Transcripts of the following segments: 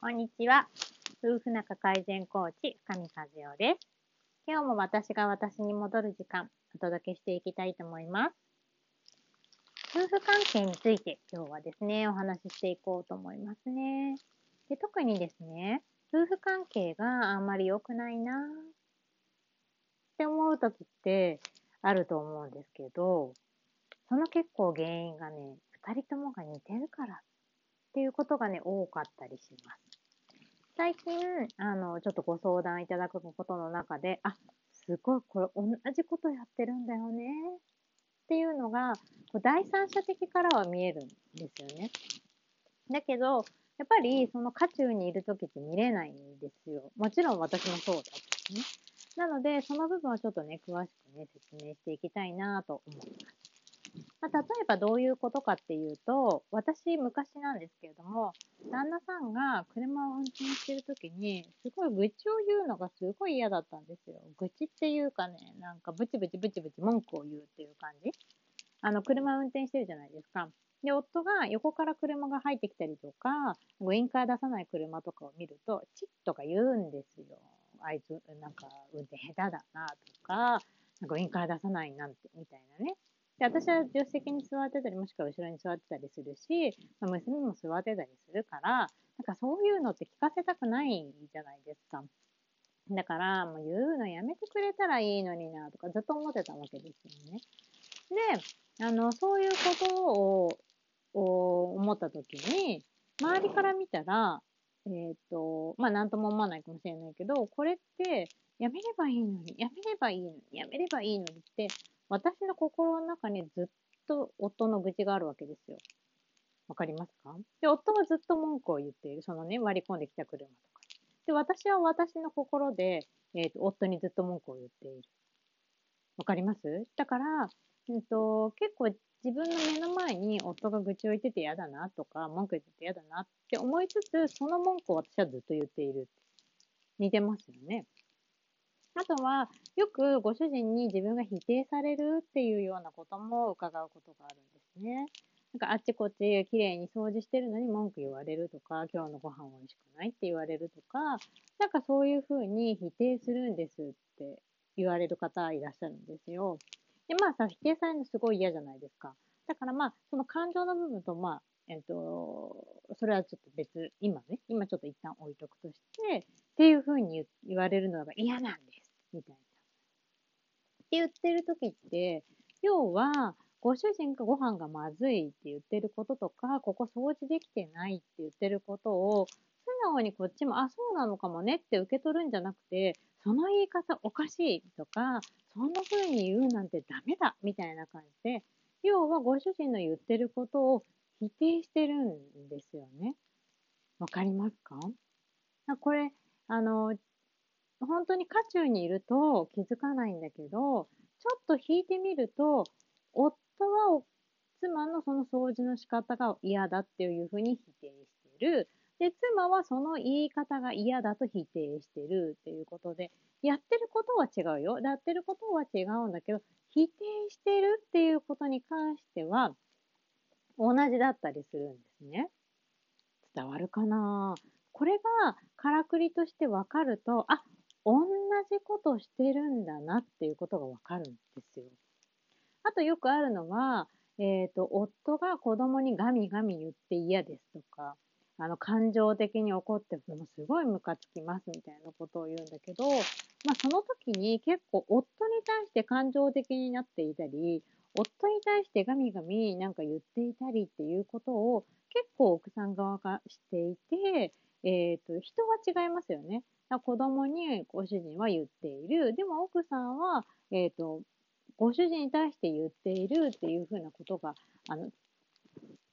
こんにちは。夫婦仲改善コーチ、深見和代です。今日も私が私に戻る時間、お届けしていきたいと思います。夫婦関係について今日はですね、お話ししていこうと思いますね。で特にですね、夫婦関係があんまり良くないなって思う時ってあると思うんですけど、その結構原因がね、二人ともが似てるからっていうことがね、多かったりします。最近、あの、ちょっとご相談いただくことの中で、あ、すごい、これ同じことやってるんだよね。っていうのが、第三者的からは見えるんですよね。だけど、やっぱりその渦中にいる時って見れないんですよ。もちろん私もそうだったね。なので、その部分はちょっとね、詳しくね、説明していきたいなと思います。まあ、例えばどういうことかっていうと、私昔なんですけれども、旦那さんが車を運転してる時に、すごい愚痴を言うのがすごい嫌だったんですよ。愚痴っていうかね、なんかブチブチブチブチ文句を言うっていう感じ。あの、車を運転してるじゃないですか。で、夫が横から車が入ってきたりとか、ウインカー出さない車とかを見ると、チッとか言うんですよ。あいつ、なんか運転下手だなとか、なんかウインカー出さないなんて、みたいなね。で、私は助手席に座ってたり、もしくは後ろに座ってたりするし、まあ、娘も座ってたりするから、なんかそういうのって聞かせたくないじゃないですか。だから、もう言うのやめてくれたらいいのにな、とかずっと思ってたわけですよね。で、あの、そういうことを思った時に、周りから見たら、えっ、ー、と、まあ、なんとも思わないかもしれないけど、これって、やめればいいのに、やめればいいのに、やめればいいのにって私の心の中にずっと夫の愚痴があるわけですよ。わかりますか？で、夫はずっと文句を言っている。そのね、割り込んできた車とか。で、私は私の心で、えっ、ー、と、夫にずっと文句を言っている。わかります？だから、えっ、ー、と、結構自分の目の前に夫が愚痴を言ってて嫌だなとか、文句言ってて嫌だなって思いつつ、その文句を私はずっと言っている。似てますよね。あとは、よくご主人に自分が否定されるっていうようなことも伺うことがあるんですね。なんかあっちこっち綺麗に掃除してるのに文句言われるとか、今日のご飯美味しくないって言われるとか、なんかそういうふうに否定するんですって言われる方いらっしゃるんですよ。で、まあさ、否定されるのすごい嫌じゃないですか。だからまあ、その感情の部分とまあ、えっ、と、それはちょっと別、今ね、今ちょっと一旦置いとくとして、っていうふうに言われるのが嫌なんです。みたいな。って言ってる時って、要は、ご主人がご飯がまずいって言ってることとか、ここ掃除できてないって言ってることを、素直にこっちも、あ、そうなのかもねって受け取るんじゃなくて、その言い方おかしいとか、そんな風に言うなんてダメだみたいな感じで、要はご主人の言ってることを否定してるんですよね。わかりますか？これ、あの、本当に渦中にいると気づかないんだけど、ちょっと引いてみると、夫は妻のその掃除の仕方が嫌だっていうふうに否定してる。で、妻はその言い方が嫌だと否定してるっていうことで、やってることは違うよ。やってることは違うんだけど、否定してるっていうことに関しては、同じだったりするんですね。伝わるかな？これがからくりとして分かると、あ、同じことしてるんだなっていうことがわかるんですよ。あとよくあるのは、えっ、ー、と、夫が子供にガミガミ言って嫌ですとか、あの、感情的に怒って、もすごいムカつきますみたいなことを言うんだけど、まあ、その時に結構夫に対して感情的になっていたり、夫に対してガミガミなんか言っていたりっていうことを結構奥さん側がしていて、えっ、ー、と、人は違いますよね。子供にご主人は言っている。でも奥さんは、えっ、ー、と、ご主人に対して言っているっていうふうなことが、あの、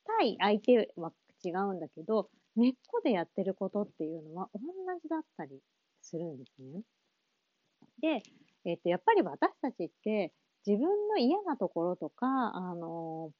対相手は違うんだけど、根っこでやってることっていうのは同じだったりするんですね。で、えっ、ー、と、やっぱり私たちって自分の嫌なところとか、あの、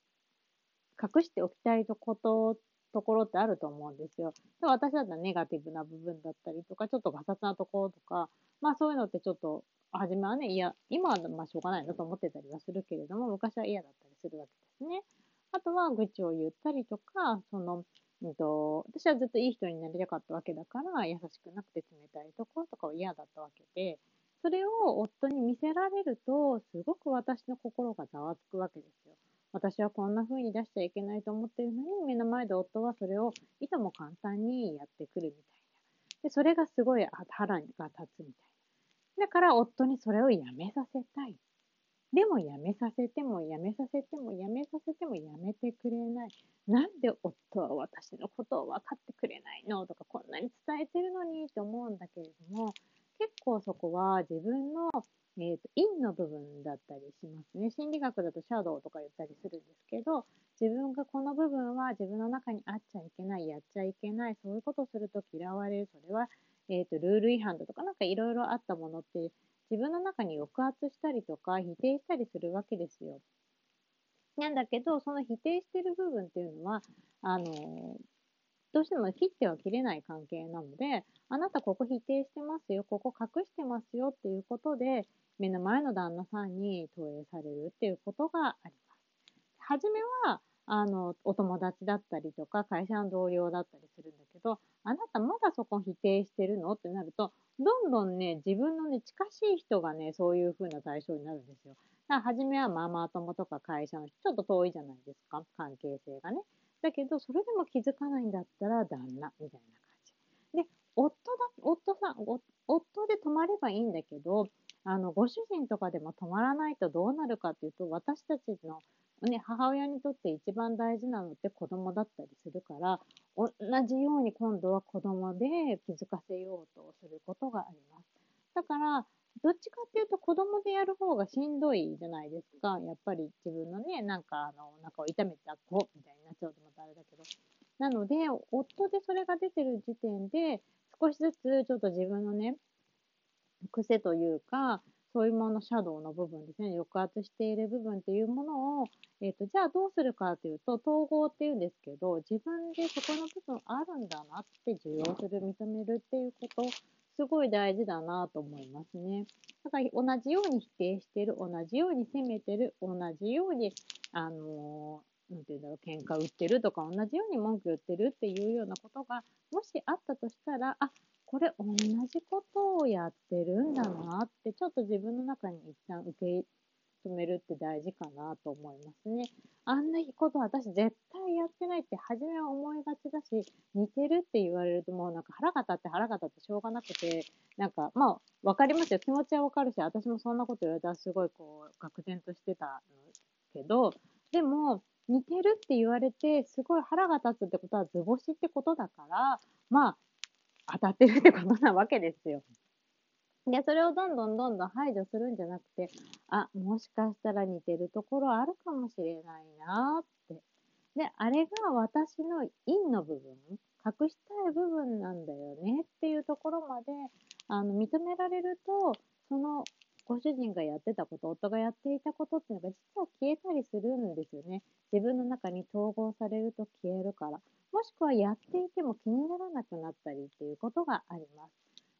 隠しておきたいことっところってあると思うんですよ。で私だったらネガティブな部分だったりとか、ちょっとガサツなところとか、まあそういうのってちょっと、初めはね、いや、今はまあしょうがないなと思ってたりはするけれども、昔は嫌だったりするわけですね。あとは愚痴を言ったりとか、その、うんと、私はずっといい人になりたかったわけだから、優しくなくて冷たいところとかは嫌だったわけで、それを夫に見せられると、すごく私の心がざわつくわけですよ。私はこんな風に出しちゃいけないと思ってるのに、目の前で夫はそれをいとも簡単にやってくるみたいな。で、それがすごい腹が立つみたいな。だから夫にそれをやめさせたい。でもやめさせてもやめさせてもやめさせてもやめてくれない。なんで夫は私のことを分かってくれないのとかこんなに伝えてるのにって思うんだけれども結構そこは自分のえーと、陰の部分だったりしますね。心理学だとシャドウとか言ったりするんですけど、自分がこの部分は自分の中にあっちゃいけない、やっちゃいけない、そういうことをすると嫌われる、それは、えーと、ルール違反だとか、なんかいろいろあったものって、自分の中に抑圧したりとか、否定したりするわけですよ。なんだけど、その否定してる部分っていうのは、あのどうしても切っては切れない関係なので、あなたここ否定してますよ、ここ隠してますよっていうことで、目の前の旦那さんに投影されるっていうことがあります。はじめは、あの、お友達だったりとか、会社の同僚だったりするんだけど、あなたまだそこ否定してるのってなると、どんどんね、自分のね、近しい人がね、そういう風な対象になるんですよ。だから、初めはママ友とか会社の人、ちょっと遠いじゃないですか、関係性がね。だけど、それでも気づかないんだったら、旦那、みたいな感じ。で、夫だ、夫さん、夫で泊まればいいんだけど、あの、ご主人とかでも止まらないとどうなるかっていうと、私たちの、ね、母親にとって一番大事なのって子供だったりするから、同じように今度は子供で気づかせようとすることがあります。だから、どっちかっていうと子供でやる方がしんどいじゃないですか。やっぱり自分のね、なんかあの、お腹を痛めた子みたいになっちゃうとまたあれだけど。なので、夫でそれが出てる時点で、少しずつちょっと自分のね、癖というか、そういうもの、シャドウの部分ですね、抑圧している部分っていうものを、えっ、ー、と、じゃあどうするかというと、統合っていうんですけど、自分でそこの部分あるんだなって受容する、認めるっていうこと、すごい大事だなと思いますね。だから同じように否定してる、同じように責めてる、同じように、あのー、なんて言うんだろう、喧嘩売ってるとか、同じように文句言ってるっていうようなことが、もしあったとしたら、あ、これ同じことをやってるんだなって、ちょっと自分の中に一旦受け止めるって大事かなと思いますね。あんなこと私絶対やってないって初めは思いがちだし、似てるって言われるともうなんか腹が立って腹が立ってしょうがなくて、なんかまあわかりますよ。気持ちはわかるし、私もそんなこと言われたらすごいこう、愕然としてたけど、でも、似てるって言われて、すごい腹が立つってことは図星ってことだから、まあ、当たってるってことなわけですよ。で、それをどんどんどんどん排除するんじゃなくて、あ、もしかしたら似てるところあるかもしれないなって。で、あれが私の陰の部分、隠したい部分なんだよねっていうところまで、あの、認められると、そのご主人がやってたこと、夫がやっていたことっていうのが実は消えたりするんですよね。自分の中に統合されると消えるから。もしくはやっていても気にならなくなったりっていうことがあります。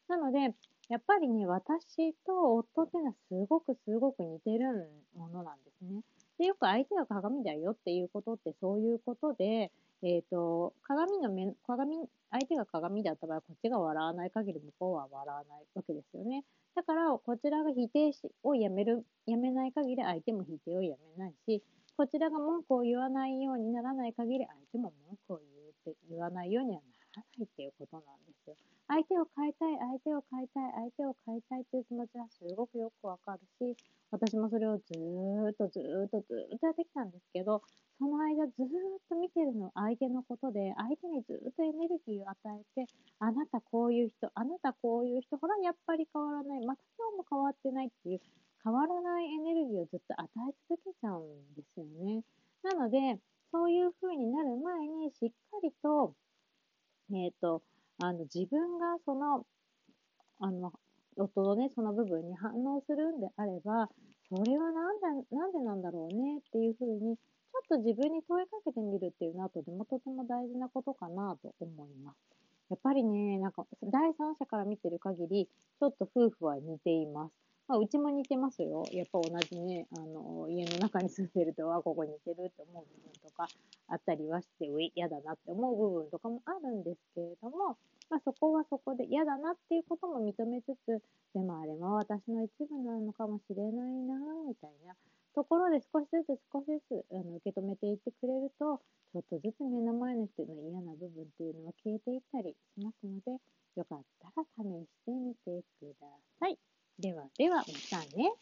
なので、やっぱりね、私と夫っていうのはすごくすごく似てるものなんですね。で、よく相手が鏡だよっていうことってそういうことで、えっ、ー、と、鏡の目、鏡、相手が鏡だった場合、こっちが笑わない限り向こうは笑わないわけですよね。だから、こちらが否定しをやめる、やめない限り相手も否定をやめないし、こちらが文句を言わないようにならない限り相手も文句を言うって言わないようにはならないっていうことなんですよ。相手を変えたい、相手を変えたい、相手を変えたいっていう気持ちはすごくよくわかるし、私もそれをずーっとずーっとずーっとやってきたんですけど、その間ずーっと見てるの相手のことで、相手にずっとエネルギーを与えて、あなたこういう人、あなたこういう人、ほらやっぱり変わらない、また今日も変わってないっていう、変わらないエネルギーをずっと与え続けちゃうんですよね。なので、そういう風になる前にしっかりと、えっ、ー、と、あの、自分がその、あの、夫のね、その部分に反応するんであれば、それはなんで、なんでなんだろうねっていう風に、ちょっと自分に問いかけてみるっていうのはとてもとても大事なことかなと思います。やっぱりね、なんか第三者から見てる限り、ちょっと夫婦は似ています。まあ、うちも似てますよ。やっぱ同じね、あの、家の中に住んでると、あ、ここ似てるって思う部分とかあったりはして、うい、嫌だなって思う部分とかもあるんですけれども、まあ、そこはそこで嫌だなっていうことも認めつつ、でもあれは私の一部なのかもしれないな、みたいなところで少しずつ少しずつあの受け止めていってくれると、ちょっとずつ目の前の人の嫌な部分っていうのは消えていったりしますので、よかったら試してみてください。ではでは、またね。